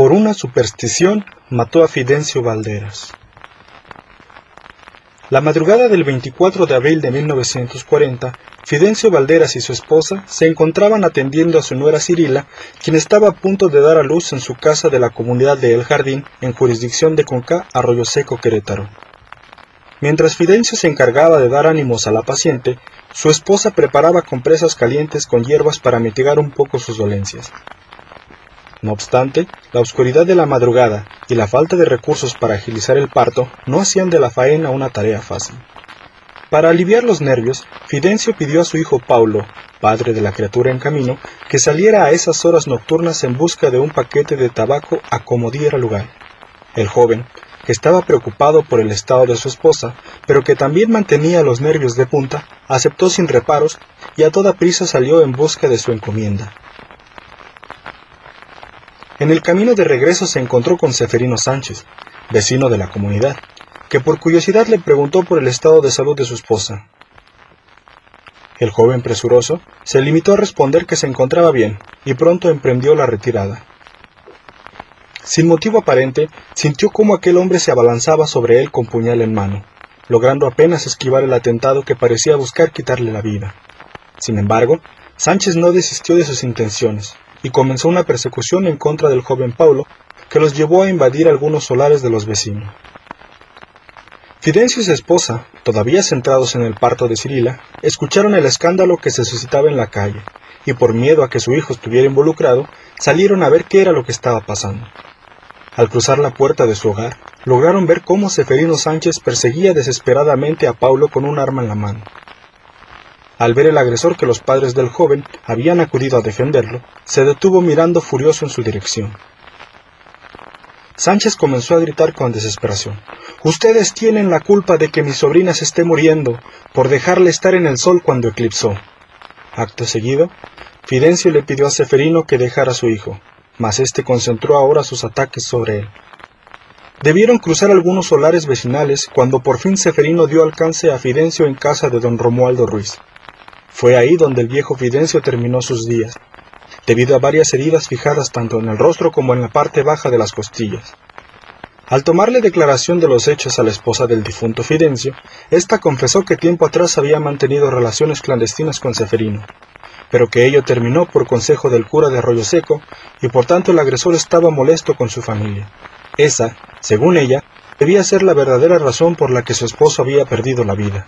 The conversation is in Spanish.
por una superstición, mató a Fidencio Valderas. La madrugada del 24 de abril de 1940, Fidencio Valderas y su esposa se encontraban atendiendo a su nuera Cirila, quien estaba a punto de dar a luz en su casa de la comunidad de El Jardín, en jurisdicción de Concá, Arroyo Seco, Querétaro. Mientras Fidencio se encargaba de dar ánimos a la paciente, su esposa preparaba compresas calientes con hierbas para mitigar un poco sus dolencias. No obstante, la oscuridad de la madrugada y la falta de recursos para agilizar el parto no hacían de la faena una tarea fácil. Para aliviar los nervios, Fidencio pidió a su hijo Paulo, padre de la criatura en camino, que saliera a esas horas nocturnas en busca de un paquete de tabaco a como diera lugar. El joven, que estaba preocupado por el estado de su esposa, pero que también mantenía los nervios de punta, aceptó sin reparos y a toda prisa salió en busca de su encomienda. En el camino de regreso se encontró con Seferino Sánchez, vecino de la comunidad, que por curiosidad le preguntó por el estado de salud de su esposa. El joven presuroso se limitó a responder que se encontraba bien y pronto emprendió la retirada. Sin motivo aparente, sintió cómo aquel hombre se abalanzaba sobre él con puñal en mano, logrando apenas esquivar el atentado que parecía buscar quitarle la vida. Sin embargo, Sánchez no desistió de sus intenciones y comenzó una persecución en contra del joven Paulo, que los llevó a invadir algunos solares de los vecinos. Fidencio y su esposa, todavía centrados en el parto de Cirila, escucharon el escándalo que se suscitaba en la calle, y por miedo a que su hijo estuviera involucrado, salieron a ver qué era lo que estaba pasando. Al cruzar la puerta de su hogar, lograron ver cómo Seferino Sánchez perseguía desesperadamente a Paulo con un arma en la mano. Al ver el agresor que los padres del joven habían acudido a defenderlo, se detuvo mirando furioso en su dirección. Sánchez comenzó a gritar con desesperación. Ustedes tienen la culpa de que mi sobrina se esté muriendo por dejarle estar en el sol cuando eclipsó. Acto seguido, Fidencio le pidió a Seferino que dejara a su hijo, mas éste concentró ahora sus ataques sobre él. Debieron cruzar algunos solares vecinales cuando por fin Seferino dio alcance a Fidencio en casa de don Romualdo Ruiz. Fue ahí donde el viejo Fidencio terminó sus días, debido a varias heridas fijadas tanto en el rostro como en la parte baja de las costillas. Al tomarle declaración de los hechos a la esposa del difunto Fidencio, ésta confesó que tiempo atrás había mantenido relaciones clandestinas con Seferino, pero que ello terminó por consejo del cura de Arroyo Seco y por tanto el agresor estaba molesto con su familia. Esa, según ella, debía ser la verdadera razón por la que su esposo había perdido la vida.